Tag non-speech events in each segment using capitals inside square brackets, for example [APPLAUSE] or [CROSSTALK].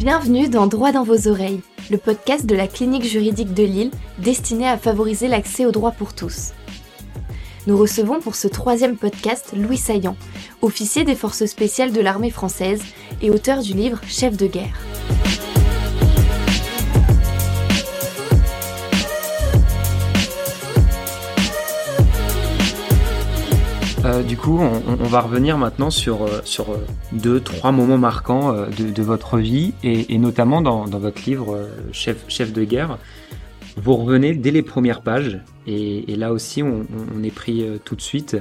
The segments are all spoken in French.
Bienvenue dans Droit dans vos oreilles, le podcast de la clinique juridique de Lille destiné à favoriser l'accès au droit pour tous. Nous recevons pour ce troisième podcast Louis Saillant, officier des forces spéciales de l'armée française et auteur du livre Chef de guerre. Euh, du coup, on, va revenir maintenant sur, euh, euh, deux, trois moments marquants de, votre vie et, notamment dans, votre livre Chef, de guerre. Vous revenez dès les premières pages et, là aussi, on est pris tout de suite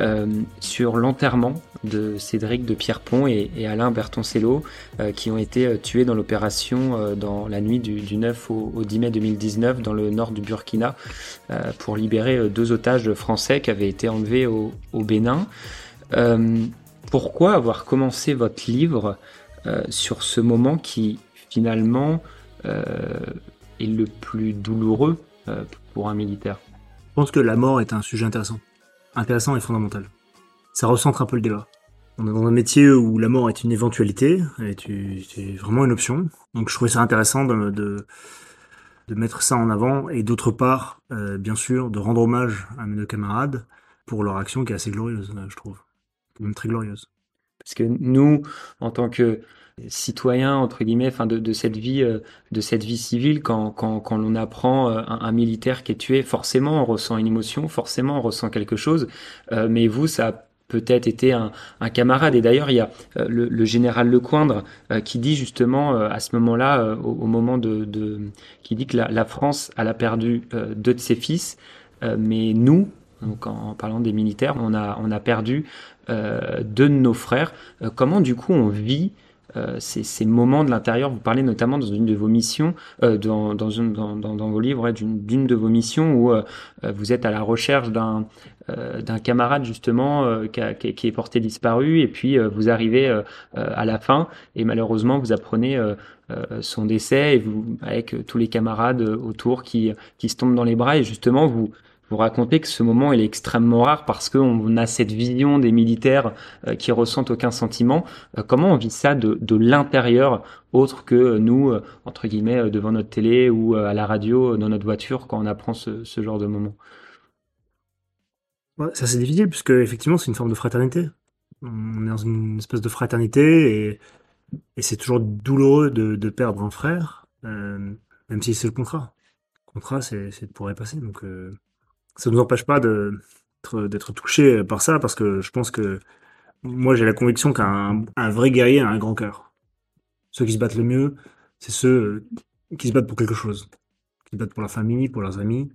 euh, sur l'enterrement de Cédric de Pierrepont et, et Alain Bertoncello euh, qui ont été euh, tués dans l'opération dans la nuit du, 9 au, 10 mai 2019 dans le nord du Burkina pour libérer deux otages français qui avaient été enlevés au, au Bénin. pourquoi avoir commencé votre livre sur ce moment qui finalement est le plus douloureux pour un militaire? Je pense que la mort est un sujet intéressant intéressant et fondamental. Ça recentre un peu le débat. On est dans un métier où la mort est une éventualité, est vraiment une option. Donc je trouvais ça intéressant de, de, mettre ça en avant et d'autre part, euh, bien sûr, de rendre hommage à mes deux camarades pour leur action qui est assez glorieuse, je trouve. Même très glorieuse. Parce que nous, en tant que citoyen entre guillemets de, cette vie euh, de cette vie civile quand, quand, quand l'on apprend euh, un, militaire qui est tué forcément on ressent une émotion forcément on ressent quelque chose. Euh, mais vous ça a peut-être été un, camarade. Et d'ailleurs il y a le, général Lecoindre qui dit justement à ce moment-là au, moment de, qui dit que la, France elle a perdu deux de ses fils. Mais nous donc en, parlant des militaires on a on a perdu deux de nos frères. Comment du coup on vit euh, ces, moments de l'intérieur. Vous parlez notamment dans une de vos missions, euh, dans, dans, dans, dans, vos livres, d'une de vos missions où euh, vous êtes à la recherche d'un d'un camarade justement qui, qui, est porté disparu et puis vous arrivez à la fin et malheureusement vous apprenez son décès et vous avec tous les camarades autour qui, qui se tombent dans les bras et justement vous vous racontez que ce moment est extrêmement rare parce qu'on a cette vision des militaires euh, qui ressentent aucun sentiment. Euh, comment on vit ça de, l'intérieur, autre que nous, euh, entre guillemets, devant notre télé ou à la radio, dans notre voiture, quand on apprend ce, genre de moment? Ça c'est difficile puisque effectivement c'est une forme de fraternité. On est dans une espèce de fraternité et, c'est toujours douloureux de, de, perdre un frère, même si c'est le contrat. Le contrat c'est de pouvoir y passer. Donc ça ne nous empêche pas d'être touché par ça parce que je pense que moi j'ai la conviction qu'un vrai guerrier a un grand cœur. Ceux qui se battent le mieux, c'est ceux qui se battent pour quelque chose, qui se battent pour la famille, pour leurs amis.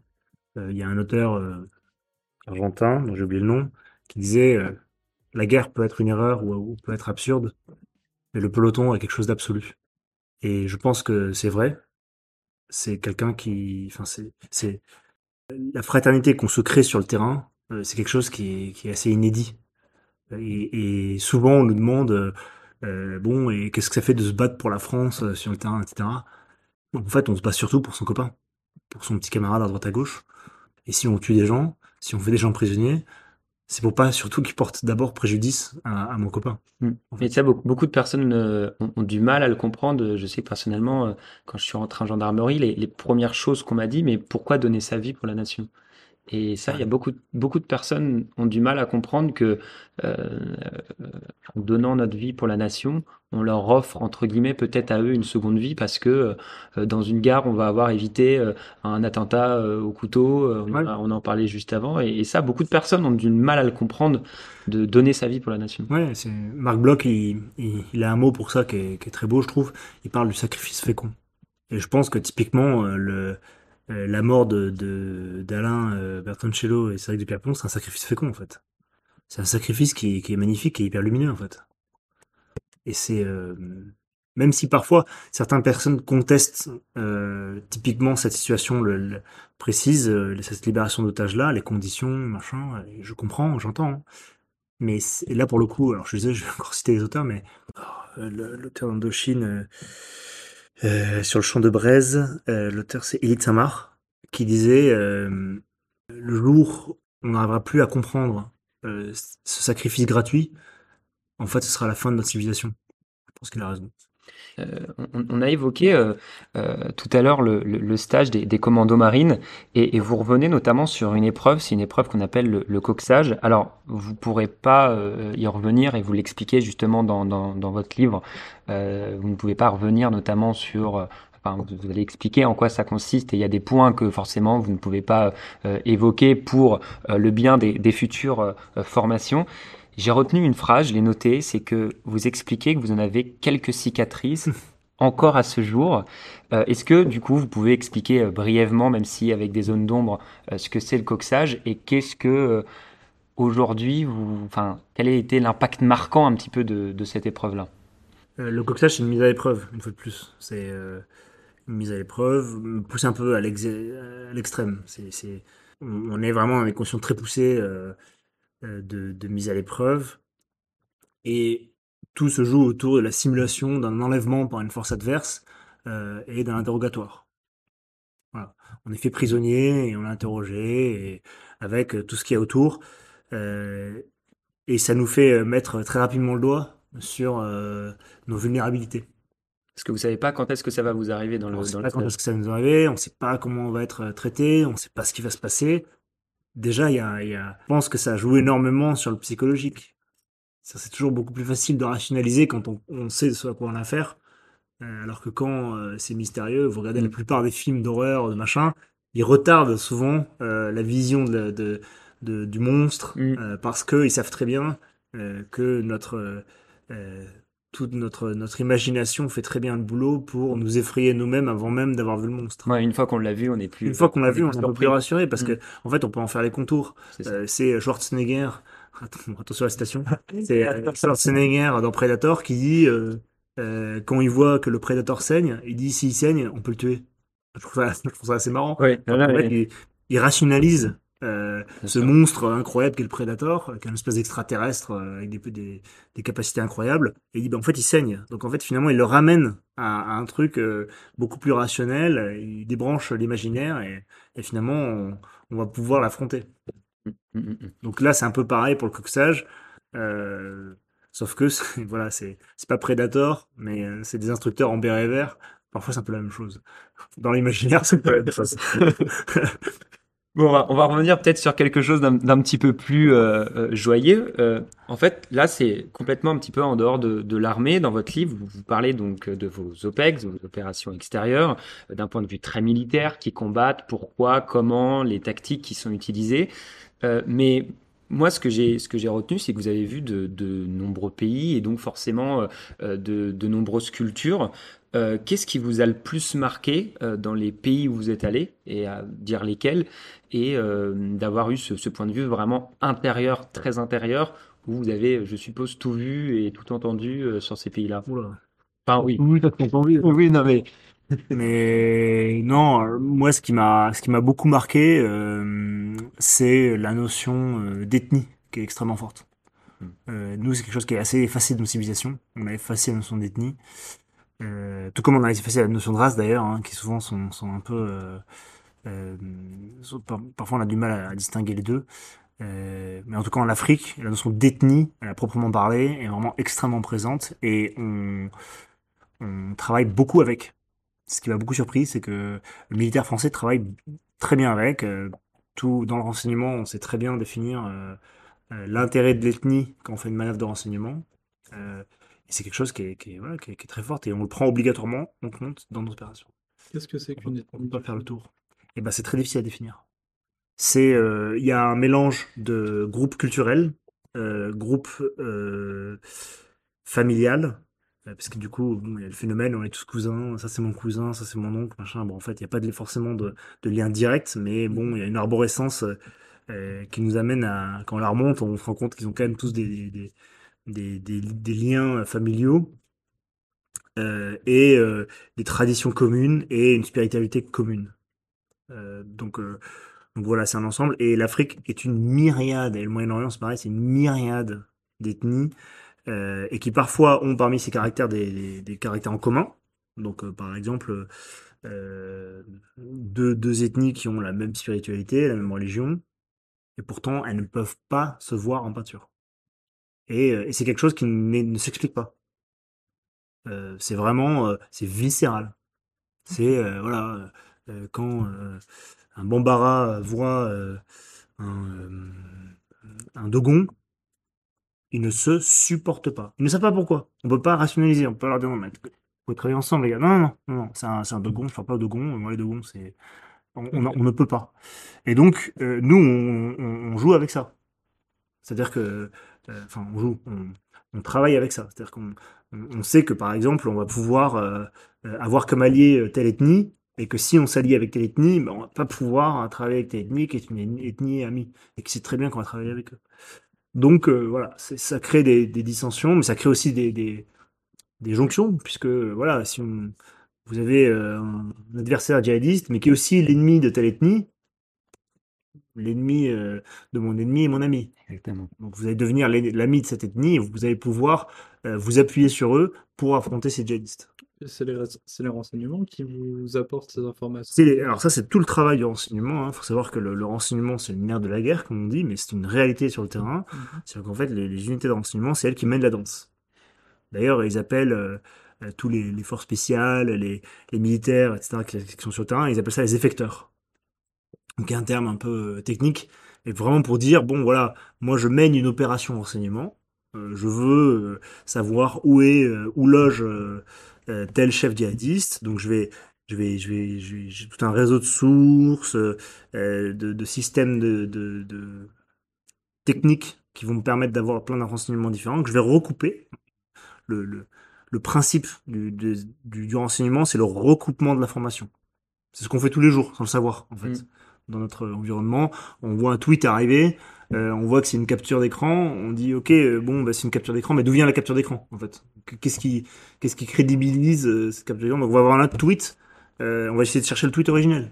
Euh, il y a un auteur euh, argentin, dont j'ai oublié le nom, qui disait euh, la guerre peut être une erreur ou, ou, peut être absurde, mais le peloton est quelque chose d'absolu. Et je pense que c'est vrai. C'est quelqu'un qui, enfin c'est la fraternité qu'on se crée sur le terrain, euh, c'est quelque chose qui est, assez inédit. Et, souvent, on nous demande, euh, euh, bon, et qu'est-ce que ça fait de se battre pour la France sur le terrain, etc. En fait, on se bat surtout pour son copain, pour son petit camarade à droite à gauche. Et si on tue des gens, si on fait des gens prisonniers, c'est pour pas surtout qu'ils portent d'abord préjudice à, mon copain. Mm. Et ça, beaucoup, beaucoup, de personnes euh, ont, du mal à le comprendre. Je sais personnellement, euh, quand je suis rentré en gendarmerie, les, les premières choses qu'on m'a dit, mais pourquoi donner sa vie pour la nation? Et ça, il y a beaucoup, beaucoup de personnes ont du mal à comprendre que euh, en donnant notre vie pour la nation, on leur offre entre guillemets peut-être à eux une seconde vie parce que euh, dans une gare, on va avoir évité euh, un attentat au couteau. On, on, en parlait juste avant, et, ça, beaucoup de personnes ont du mal à le comprendre de donner sa vie pour la nation. Ouais, c'est Marc Bloch, il, il, a un mot pour ça qui est, qui est très beau, je trouve. Il parle du sacrifice fécond. Et je pense que typiquement le euh, la mort de d'Alain euh, Bertoncello et Cédric de Pierrepont, c'est un sacrifice fécond en fait. C'est un sacrifice qui, qui, est magnifique et hyper lumineux en fait. Et c'est euh, même si parfois certaines personnes contestent euh, typiquement cette situation le, précise, cette libération d'otages là, les conditions, machin, je comprends, j'entends. Hein. Mais là pour le coup, alors je disais, je vais encore citer les auteurs, mais oh, l'auteur d'Indochine euh, sur le champ de braise, euh, l'auteur c'est Élite Samar, qui disait euh, le jour on n'arrivera plus à comprendre ce sacrifice gratuit, en fait, ce sera la fin de notre civilisation. Je pense qu'il a raison. Euh, on, a évoqué euh, euh, tout à l'heure le, stage des, commandos marines et, vous revenez notamment sur une épreuve, c'est une épreuve qu'on appelle le, coxage. Alors, vous ne pourrez pas y revenir et vous l'expliquer justement dans, votre livre. vous ne pouvez pas revenir notamment sur Enfin, vous allez expliquer en quoi ça consiste et il y a des points que forcément vous ne pouvez pas évoquer pour le bien des futures formations. J'ai retenu une phrase, je l'ai notée, c'est que vous expliquez que vous en avez quelques cicatrices [LAUGHS] encore à ce jour. Euh, est-ce que du coup vous pouvez expliquer euh, brièvement, même si avec des zones d'ombre, euh, ce que c'est le coxage et qu'est-ce que aujourd'hui, enfin, quel a été l'impact marquant un petit peu de, cette épreuve-là? Le coxage, c'est une mise à l'épreuve, une fois de plus. C'est une mise à l'épreuve, poussée un peu à l'extrême. On est vraiment dans des conditions très poussées. Euh, de, mise à l'épreuve. Et tout se joue autour de la simulation d'un enlèvement par une force adverse euh, et d'un interrogatoire. On est fait prisonnier et on est interrogé et avec tout ce qu'il y a autour. Euh, et ça nous fait mettre très rapidement le doigt sur nos vulnérabilités. Parce que vous savez pas quand est-ce que ça va vous arriver dans le. On ne sait pas quand est-ce que ça va nous arriver, on ne sait pas comment on va être traité, on ne sait pas ce qui va se passer déjà, il y a, y a, je pense que ça joue énormément sur le psychologique. C'est toujours beaucoup plus facile de rationaliser quand on, on sait ce à quoi on a affaire. Euh, alors que quand euh, c'est mystérieux, vous regardez la plupart des films d'horreur, de machin, ils retardent souvent euh, la vision de, de, de du monstre mm. euh, parce qu'ils savent très bien que notre toute notre, notre imagination fait très bien le boulot pour nous effrayer nous-mêmes avant même d'avoir vu le monstre. Ouais, une fois qu'on l'a vu, on est plus. Une fois qu'on l'a vu, on est un peu plus rassuré parce mm. que en fait, on peut en faire les contours. C'est euh, Schwarzenegger. [LAUGHS] Attention à la citation. [LAUGHS] C'est euh, Schwarzenegger dans Predator qui dit euh, euh, quand il voit que le Predator saigne, il dit s'il saigne, on peut le tuer. Je trouve ça, [LAUGHS] je trouve ça assez marrant. Oui, en fait, il, il, rationalise euh, ce monstre incroyable qu'est le Predator, qui est une espèce d'extraterrestre euh, avec des, des, capacités incroyables, et il dit, ben, en fait, il saigne. Donc, en fait, finalement, il le ramène à, un truc euh, beaucoup plus rationnel, il débranche l'imaginaire, et, et, finalement, on, va pouvoir l'affronter. Mmh, mmh, mmh, Donc là, c'est un peu pareil pour le coxage, sauf que, [LAUGHS] voilà, c'est pas Predator, mais c'est des instructeurs en béret vert. Parfois, c'est un peu la même chose. Dans l'imaginaire, c'est pas la même chose. [LAUGHS] Bon, on va, revenir peut-être sur quelque chose d'un petit peu plus euh, euh, joyeux. Euh, en fait, là, c'est complètement un petit peu en dehors de, l'armée. Dans votre livre, vous, parlez donc de vos OPEX, vos opérations extérieures, d'un point de vue très militaire, qui combattent, pourquoi, comment, les tactiques qui sont utilisées. mais moi, ce que j'ai ce que j'ai retenu, c'est que vous avez vu de, nombreux pays et donc forcément de, de nombreuses cultures. Euh, qu'est-ce qui vous a le plus marqué euh, dans les pays où vous êtes allé, et à dire lesquels, et euh, d'avoir eu ce, point de vue vraiment intérieur, très intérieur, où vous avez, je suppose, tout vu et tout entendu sur ces pays-là? Enfin, oui. Oui, t'as tout entendu. Oui, non, mais. Mais non, moi, ce qui m'a, ce qui m'a beaucoup marqué, c'est la notion d'ethnie qui est extrêmement forte. Hmm. nous, c'est quelque chose qui est assez effacé de nos civilisations. On a effacé la notion d'ethnie. Euh, tout comme on a effacé la notion de race d'ailleurs, hein, qui souvent sont, sont un peu... Euh, euh, parfois on a du mal à, distinguer les deux. Euh, mais en tout cas en Afrique, la notion d'ethnie, a proprement parlé, est vraiment extrêmement présente et on, on travaille beaucoup avec. Ce qui m'a beaucoup surpris, c'est que le militaire français travaille très bien avec. Euh, tout dans le renseignement, on sait très bien définir euh, l'intérêt de l'ethnie quand on fait une manœuvre de renseignement. Euh, et c'est quelque chose qui est, qui, est, voilà, qui, est, qui est, très fort et on le prend obligatoirement en compte dans nos opérations. Qu'est-ce que c'est qu'une On peut faire le tour. Et eh ben c'est très difficile à définir. C'est euh, il y a un mélange de groupes culturels, euh, groupes euh, familial, euh, parce que du coup il y a le phénomène on est tous cousins, ça c'est mon cousin, ça c'est mon oncle, machin. Bon en fait il n'y a pas forcément de, de, lien direct, mais bon il y a une arborescence euh, qui nous amène à quand on la remonte, on se rend compte qu'ils ont quand même tous des, liens familiaux euh, et euh, des traditions communes et une spiritualité commune. Euh, donc, euh, donc voilà, c'est un ensemble. Et l'Afrique est une myriade, et le Moyen-Orient, c'est pareil, c'est une myriade d'ethnies euh, et qui parfois ont parmi ces caractères des, caractères en commun. Donc, par exemple, deux, deux ethnies qui ont la même spiritualité, la même religion, et pourtant elles ne peuvent pas se voir en peinture. Et, euh, c'est quelque chose qui ne s'explique pas. Euh, c'est vraiment, euh, c'est viscéral. C'est euh, voilà, euh, quand euh, un Bambara voit euh, euh, un Dogon, ils ne se supportent pas. Ils ne savent pas pourquoi. On peut pas rationaliser. On peut leur dire non, mais travailler ensemble, les gars. Non, non, non, non, c'est un, un Dogon. Je parle pas de Dogon. Moi, les Dogons, c'est on, ne peut pas. Et donc, euh, nous, on, joue avec ça. C'est-à-dire que, euh, enfin, on joue, on, travaille avec ça. C'est-à-dire qu'on on, on sait que, par exemple, on va pouvoir euh, avoir comme allié telle ethnie, et que si on s'allie avec telle ethnie, ben, on va pas pouvoir euh, travailler avec telle ethnie qui est une ethnie amie, et que c'est très bien qu'on va travailler avec eux. Donc, euh, voilà, ça crée des, des dissensions, mais ça crée aussi des, des, des jonctions, puisque, voilà, si on, vous avez euh, un adversaire djihadiste, mais qui est aussi l'ennemi de telle ethnie, l'ennemi euh, de mon ennemi est mon ami. Exactement. Donc vous allez devenir l'ami de cette ethnie et vous allez pouvoir vous appuyer sur eux pour affronter ces djihadistes. C'est les, les renseignements qui vous apportent ces informations. Les- Alors ça, c'est tout le travail du renseignement. Il faut savoir que le, le renseignement, c'est une mère de la guerre, comme on dit, mais c'est une réalité sur le terrain. Mhm. C'est qu'en fait, les, les unités de renseignement, c'est elles qui mènent la danse. D'ailleurs, ils appellent euh, tous les, les forces spéciales, les, militaires, etc., qui, qui sont sur le terrain, ils appellent ça les effecteurs. Donc, un terme un peu euh, technique, et vraiment pour dire, bon, voilà, moi, je mène une opération renseignement, euh, je veux euh, savoir où est, où loge euh, tel chef djihadiste, donc je vais, je vais, je vais, j'ai tout un réseau de sources, euh, de, systèmes de, techniques qui vont me permettre d'avoir plein de renseignements différents que je vais recouper. Le, principe du, du, renseignement, c'est le recoupement de l'information. C'est ce qu'on fait tous les jours, sans le savoir, en fait. Mm. Dans notre environnement, on voit un tweet arriver, euh, on voit que c'est une capture d'écran, on dit ok, euh, bon, bah, c'est une capture d'écran, mais d'où vient la capture d'écran, en fait? Qu'est-ce qui, qu'est-ce crédibilise euh, cette capture d'écran? Donc on va avoir un tweet, on va essayer de chercher le tweet originel.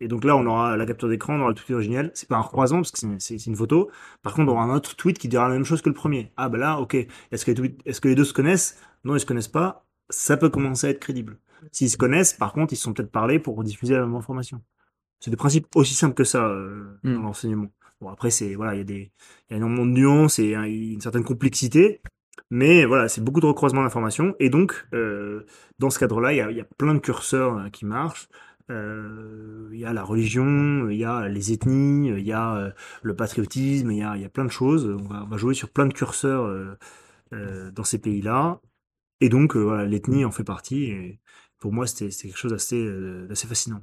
Et donc là, on aura la capture d'écran, on aura le tweet originel. C'est pas un croisant parce que c'est une, photo. Par contre, on aura un autre tweet qui dira la même chose que le premier. Ah bah là, ok. Est-ce que les, tweets- est-ce que les deux se connaissent? Non, ils se connaissent pas. Ça peut commencer à être crédible. S'ils se connaissent, par contre, ils se sont peut-être parlé pour diffuser la même information. C'est des principes aussi simples que ça euh, Mm. dans l'enseignement. Bon après, c'est voilà, il y a des, il y a énormément de nuances et hein, une certaine complexité. Mais voilà, c'est beaucoup de recroisement d'informations. Et donc, euh, dans ce cadre-là, il y a, il y a plein de curseurs euh, qui marchent. Euh, il y a la religion, il y a les ethnies, il y a euh, le patriotisme, il y a, il y a plein de choses. On va, on va jouer sur plein de curseurs euh, euh, dans ces pays-là. Et donc, euh, voilà, l'ethnie en fait partie. Et pour moi, c'était quelque chose d'assez euh, d'assez fascinant.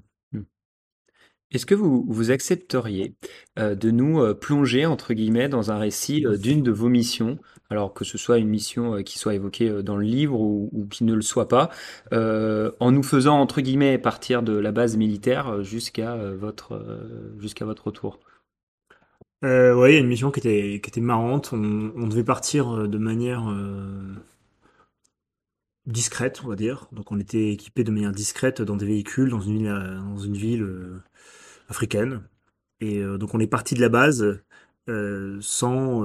Est-ce que vous, vous accepteriez euh, de nous euh, plonger, entre guillemets, dans un récit euh, d'une de vos missions, alors que ce soit une mission qui soit évoquée dans le livre ou, qui ne le soit pas, en nous faisant, entre guillemets, partir de la base militaire jusqu'à votre, jusqu'à votre retour? A une mission qui était, qui était marrante. On, devait partir de manière discrète, on va dire. Donc on était équipé de manière discrète dans des véhicules, dans une ville, euh, dans une ville euh, africaine. Et euh, donc on est parti de la base sans,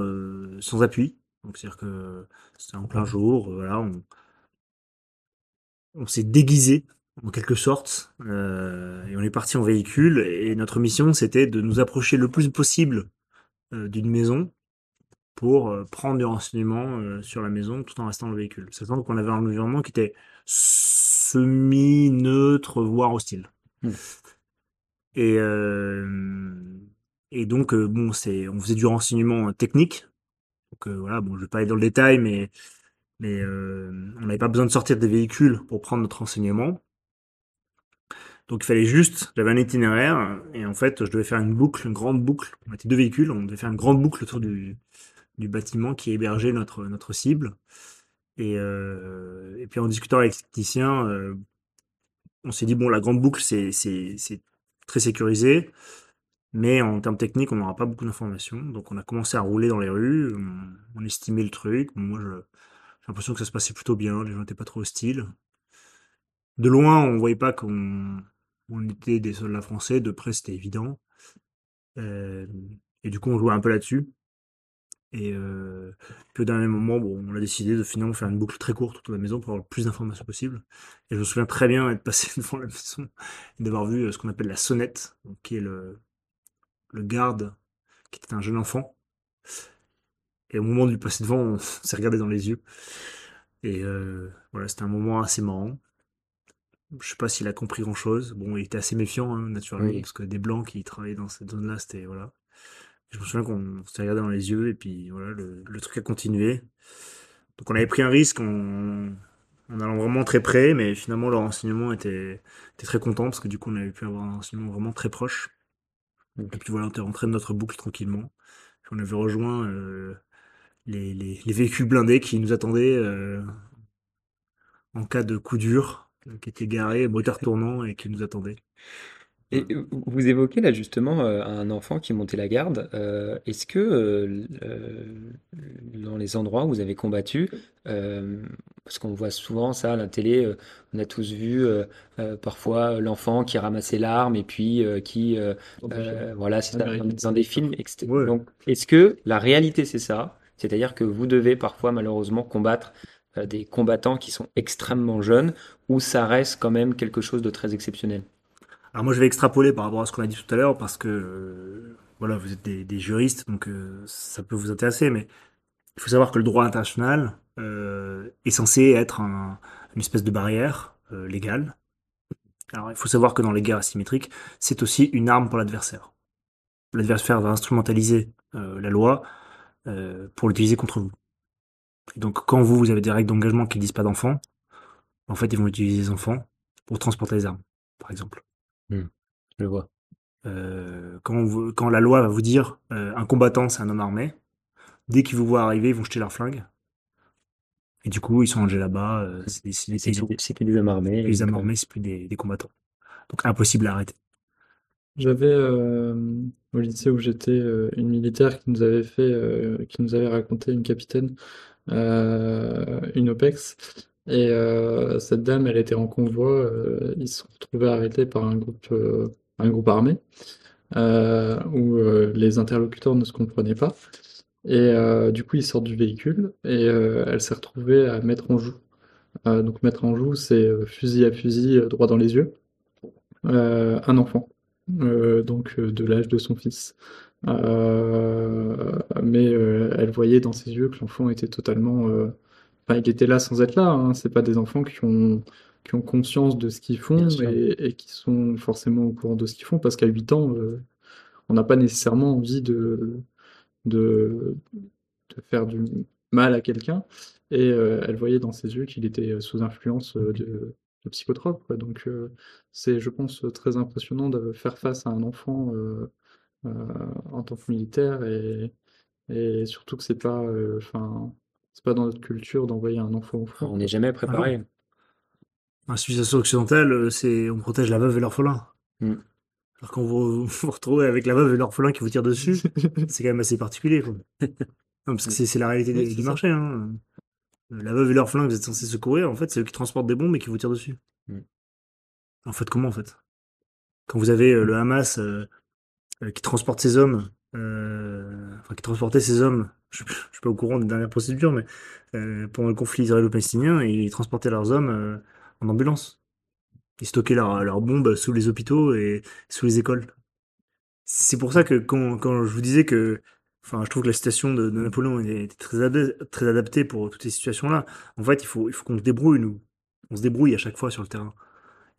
appui. C'est-à-dire que c'était en plein jour, voilà, on, on s'est déguisé en quelque sorte, et on est parti en véhicule. Et notre mission, c'était de nous approcher le plus possible d'une maison pour euh, prendre des renseignements euh, sur la maison tout en restant dans le véhicule. Sachant qu'on avait un environnement qui était semi-neutre, voire hostile. Mm. Et, euh, et donc, bon, c'est, on faisait du renseignement technique. Donc euh, voilà, bon, je vais pas aller dans le détail, mais, mais euh, on n'avait pas besoin de sortir des véhicules pour prendre notre renseignement. Donc il fallait juste, j'avais un itinéraire, et en fait, je devais faire une boucle, une grande boucle. On était deux véhicules, on devait faire une grande boucle autour du, du bâtiment qui hébergeait notre, notre cible. Et, euh, puis en discutant avec les techniciens, euh, on s'est dit, bon, la grande boucle, c'est, très sécurisé, mais en termes techniques, on n'aura pas beaucoup d'informations. Donc on a commencé à rouler dans les rues, on, estimait le truc. Moi, j'ai l'impression que ça se passait plutôt bien, les gens n'étaient pas trop hostiles. De loin, on voyait pas qu'on on était des soldats français, de près, c'était évident. Euh, et du coup, on jouait un peu là-dessus. Et puis au dernier moment, bon, on a décidé de finalement faire une boucle très courte autour de la maison pour avoir le plus d'informations possible. Et je me souviens très bien être passé [LAUGHS] devant la maison et d'avoir vu ce qu'on appelle la sonnette, donc qui est le, le garde, qui était un jeune enfant. Et au moment de lui passer devant, on [LAUGHS] s'est regardé dans les yeux. Et voilà, c'était un moment assez marrant. Je sais pas s'il a compris grand chose. Bon, il était assez méfiant, hein, naturellement, Oui. parce que des blancs qui travaillaient dans cette zone-là, c'était voilà. Je me souviens qu'on s'est regardé dans les yeux et puis voilà, le, le truc a continué. Donc on avait pris un risque en, en allant vraiment très près, mais finalement le renseignement était, était très content parce que du coup on avait pu avoir un renseignement vraiment très proche. Et puis voilà, on était rentré de notre boucle tranquillement. Puis on avait rejoint euh, les, les- les véhicules blindés qui nous attendaient euh, en cas de coup dur, euh, qui étaient garés, moteur [LAUGHS] tournant et qui nous attendaient. Et euh, vous évoquez là justement euh, un enfant qui montait la garde. Euh, est-ce que euh, dans les endroits où vous avez combattu, parce qu'on voit souvent ça à la télé, on a tous vu parfois l'enfant qui ramassait l'arme et puis qui, voilà, c'est dans, des films. etc. Ouais. Donc, est-ce que la réalité c'est ça? C'est-à-dire que vous devez parfois malheureusement combattre des combattants qui sont extrêmement jeunes, ou ça reste quand même quelque chose de très exceptionnel? Alors moi je vais extrapoler par rapport à ce qu'on a dit tout à l'heure parce que euh, voilà, vous êtes des, juristes, donc euh, ça peut vous intéresser, mais il faut savoir que le droit international euh, est censé être un- une espèce de barrière légale. Alors il faut savoir que dans les guerres asymétriques, c'est aussi une arme pour l'adversaire. L'adversaire va instrumentaliser la loi pour l'utiliser contre vous. Et donc quand vous, vous avez des règles d'engagement qui disent pas d'enfants, en fait ils vont utiliser les enfants pour transporter les armes, par exemple. Je vois. Euh, quand, vous- quand la loi va vous dire euh, un combattant c'est un homme armé, dès qu'ils vous voient arriver, ils vont jeter leurs flingues. Et du coup, ils sont rangés là-bas, euh, c'est c'est des C'est paysans. c'est que des hommes armés. Les hommes armés, c'est plus des, des combattants. Donc impossible à arrêter. J'avais au lycée où j'étais une militaire qui nous avait fait, qui nous avait raconté une capitaine, une OPEX, et euh, cette dame, elle était en convoi, euh, ils se sont retrouvés arrêtés par un groupe, euh, un groupe armé, où les interlocuteurs ne se comprenaient pas, et du coup ils sortent du véhicule et elle s'est retrouvée à mettre en joue. Donc mettre en joue, c'est fusil à fusil, droit dans les yeux, un enfant donc de l'âge de son fils. Mais elle voyait dans ses yeux que l'enfant était totalement... Enfin, il était là sans être là, hein. C'est pas des enfants qui ont, qui ont conscience de ce qu'ils font et, et qui sont forcément au courant de ce qu'ils font, parce qu'à 8 ans, euh, on n'a pas nécessairement envie de, de, de faire du mal à quelqu'un. Et euh, elle voyait dans ses yeux qu'il était sous influence euh, de, de psychotropes, quoi. Donc euh, c'est, je pense, très impressionnant de faire face à un enfant en tant que militaire et, et surtout que c'est pas, enfin, c'est pas dans notre culture d'envoyer un enfant au front. On n'est jamais préparé. La civilisation occidentale, euh, c'est on protège la veuve et l'orphelin. Mm. Alors quand vous vous retrouvez avec la veuve et l'orphelin qui vous tirent dessus, [LAUGHS] c'est quand même assez particulier. Quoi. [LAUGHS] Non, parce que c'est c'est la réalité Oui, du marché. Hein. La veuve et l'orphelin que vous êtes censé secourir, en fait, c'est eux qui transportent des bombes et qui vous tirent dessus. Mm. En fait, comment en fait? Quand vous avez euh, le Hamas euh, euh, qui transporte ses hommes, euh, enfin qui transportait ses hommes, je, je suis pas au courant des dernières procédures, mais euh, pendant le conflit israélo-palestinien, ils transportaient leurs hommes euh, en ambulance. Ils stockaient leurs bombes sous les hôpitaux et sous les écoles. C'est pour ça que quand, quand je vous disais que, enfin, je trouve que la citation de, de Napoléon était très, adaptée- très adaptée pour toutes ces situations-là. En fait, il faut, il faut qu'on se débrouille, nous. On se débrouille à chaque fois sur le terrain.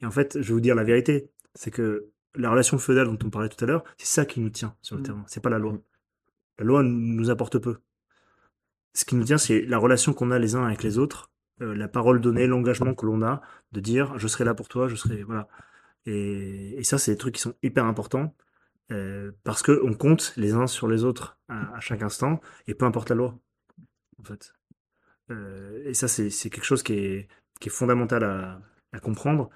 Et en fait, je vais vous dire la vérité, c'est que la relation feudale dont on parlait tout à l'heure, c'est ça qui nous tient sur le Mm. terrain. C'est pas la loi. La loi nous apporte peu. Ce qui nous tient, c'est la relation qu'on a les uns avec les autres, euh, la parole donnée, l'engagement que l'on a de dire je serai là pour toi, je serai voilà. Et, ça, c'est des trucs qui sont hyper importants euh, parce que on compte les uns sur les autres à, chaque instant et peu importe la loi, en fait. Euh, et ça, c'est quelque chose qui est, fondamental à, comprendre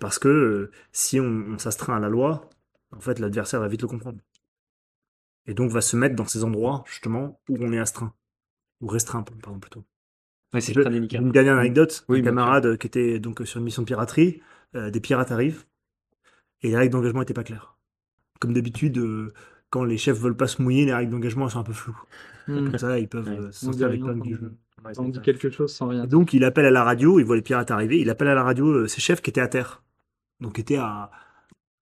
parce que si on, on s'astreint à la loi, en fait, l'adversaire va vite le comprendre. Et donc va se mettre dans ces endroits, justement, où on est astreint. Ou restreint, pardon, plutôt. Ouais, c'est très délicat. Une dernière anecdote, Oui, un bien camarade qui était donc sur une mission de piraterie, euh, des pirates arrivent, et les règles d'engagement n'étaient pas claires. Comme d'habitude, euh, quand les chefs veulent pas se mouiller, les règles d'engagement sont un peu floues. Hmm. Comme ça, ils peuvent Ouais. euh, On sortir dit quelque chose sans rien Et donc, il appelle à la radio, il voit les pirates arriver, il appelle à la radio euh, ses chefs qui étaient à terre. Donc, étaient à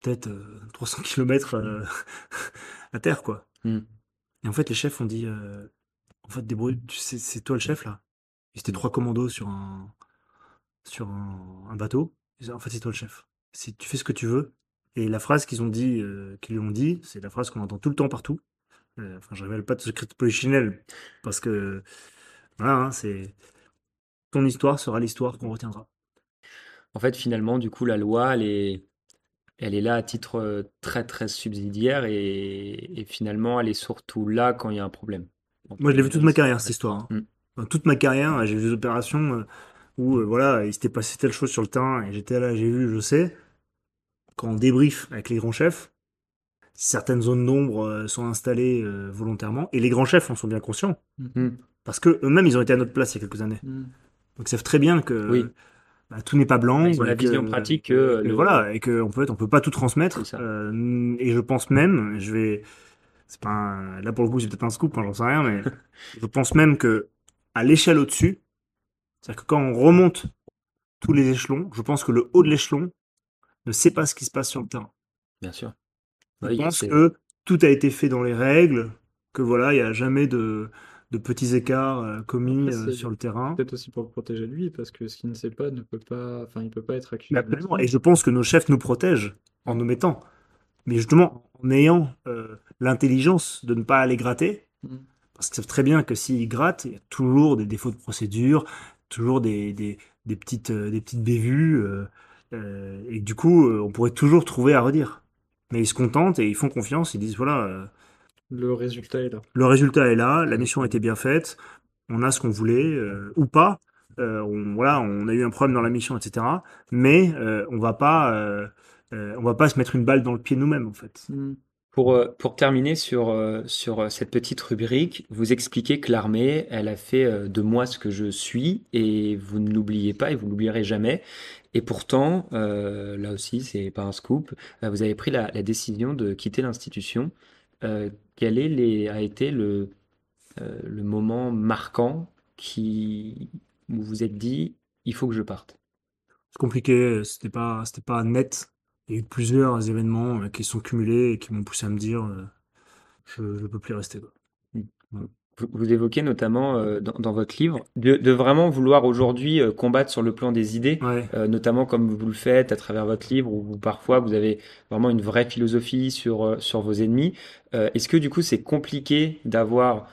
peut-être euh, 300 km [LAUGHS] à terre, quoi. Mm. Et en fait, les chefs ont dit euh, En fait, débrouille, tu sais, c'est toi le chef, là. Ils étaient trois commandos sur un, sur un, un bateau. Ils disaient, en fait, c'est toi le chef. Si tu fais ce que tu veux. Et la phrase qu'ils ont dit, euh, qu'ils lui ont dit, c'est la phrase qu'on entend tout le temps partout. Euh, enfin, je révèle pas de secret de polichinelle parce que voilà, hein, c'est ton histoire sera l'histoire qu'on retiendra. En fait, finalement, du coup, la loi, elle est, elle est là à titre euh, très, très subsidiaire et, et finalement, elle est surtout là quand il y a un problème. Donc, Moi, je l'ai vu euh, toute ma carrière, cette histoire. hein. Mm. Toute ma carrière, j'ai vu des opérations euh, où, euh, voilà, il s'était passé telle chose sur le terrain et j'étais là, j'ai vu, je sais. Quand on débrief avec les grands chefs, certaines zones d'ombre sont installées euh, volontairement et les grands chefs en sont bien conscients Mm. parce que eux-mêmes, ils ont été à notre place il y a quelques années. Mm. Donc, ils savent très bien que Oui. Bah, tout n'est pas blanc. Ils ont la que- vision pratique que et le- voilà, et qu'en fait, on peut pas tout transmettre. Euh, et je pense même, je vais, c'est pas un- là pour le coup, c'est peut-être un scoop, hein, j'en sais rien, mais [LAUGHS] je pense même que à l'échelle au-dessus, c'est-à-dire que quand on remonte tous les échelons, je pense que le haut de l'échelon ne sait pas ce qui se passe sur le terrain. Bien sûr. Je Oui, pense que tout a été fait dans les règles, que voilà, il n'y a jamais de, de petits écarts euh, commis Après, euh, sur le terrain. Peut-être aussi pour le protéger lui, parce que ce qu'il ne sait pas ne peut pas, enfin, il peut pas être accusé. Absolument. Et je pense que nos chefs nous protègent en nous mettant. Mais justement, en ayant euh, l'intelligence de ne pas aller gratter, Mm. parce qu'ils savent très bien que s'ils grattent, il y a toujours des défauts de procédure, toujours des, des, des petites, des petites bévues, et du coup, on pourrait toujours trouver à redire. Mais ils se contentent et ils font confiance, ils disent voilà, Le résultat est là. le résultat est là, la mission a été bien faite, on a ce qu'on voulait, euh, ou pas. Euh, on, voilà, on a eu un problème dans la mission, etc. Mais euh, on va pas, on va pas se mettre une balle dans le pied nous-mêmes, en fait. Mm. Pour, pour terminer sur, sur cette petite rubrique, vous expliquez que l'armée, elle a fait de moi ce que je suis et vous ne l'oubliez pas et vous l'oublierez jamais. Et pourtant, euh, là aussi, c'est pas un scoop, vous avez pris la, la décision de quitter l'institution. Euh, quel est les, a été le, euh, le moment marquant qui, où vous vous êtes dit, il faut que je parte? C'est compliqué, c'était pas, c'était pas net. Il y a eu plusieurs événements euh, qui se sont cumulés et qui m'ont poussé à me dire, je, je peux plus rester. quoi. Vous évoquez notamment euh, dans, dans votre livre de, de vraiment vouloir aujourd'hui euh, combattre sur le plan des idées. Ouais. euh, notamment comme vous le faites à travers votre livre, où vous, parfois vous avez vraiment une vraie philosophie sur, sur vos ennemis. Est-ce que du coup c'est compliqué d'avoir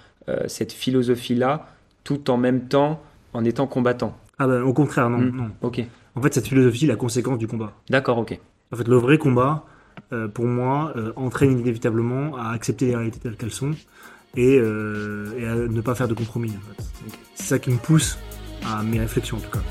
cette philosophie-là tout en même temps en étant combattant? Ah ben, au contraire, non, Mm. non. Ok, En fait, cette philosophie est la conséquence du combat. d'accord, ok. En fait, le vrai combat, pour moi, entraîne inévitablement à accepter les réalités telles qu'elles sont et, euh, et à ne pas faire de compromis. En fait. Donc, C'est ça qui me pousse à mes réflexions, en tout cas.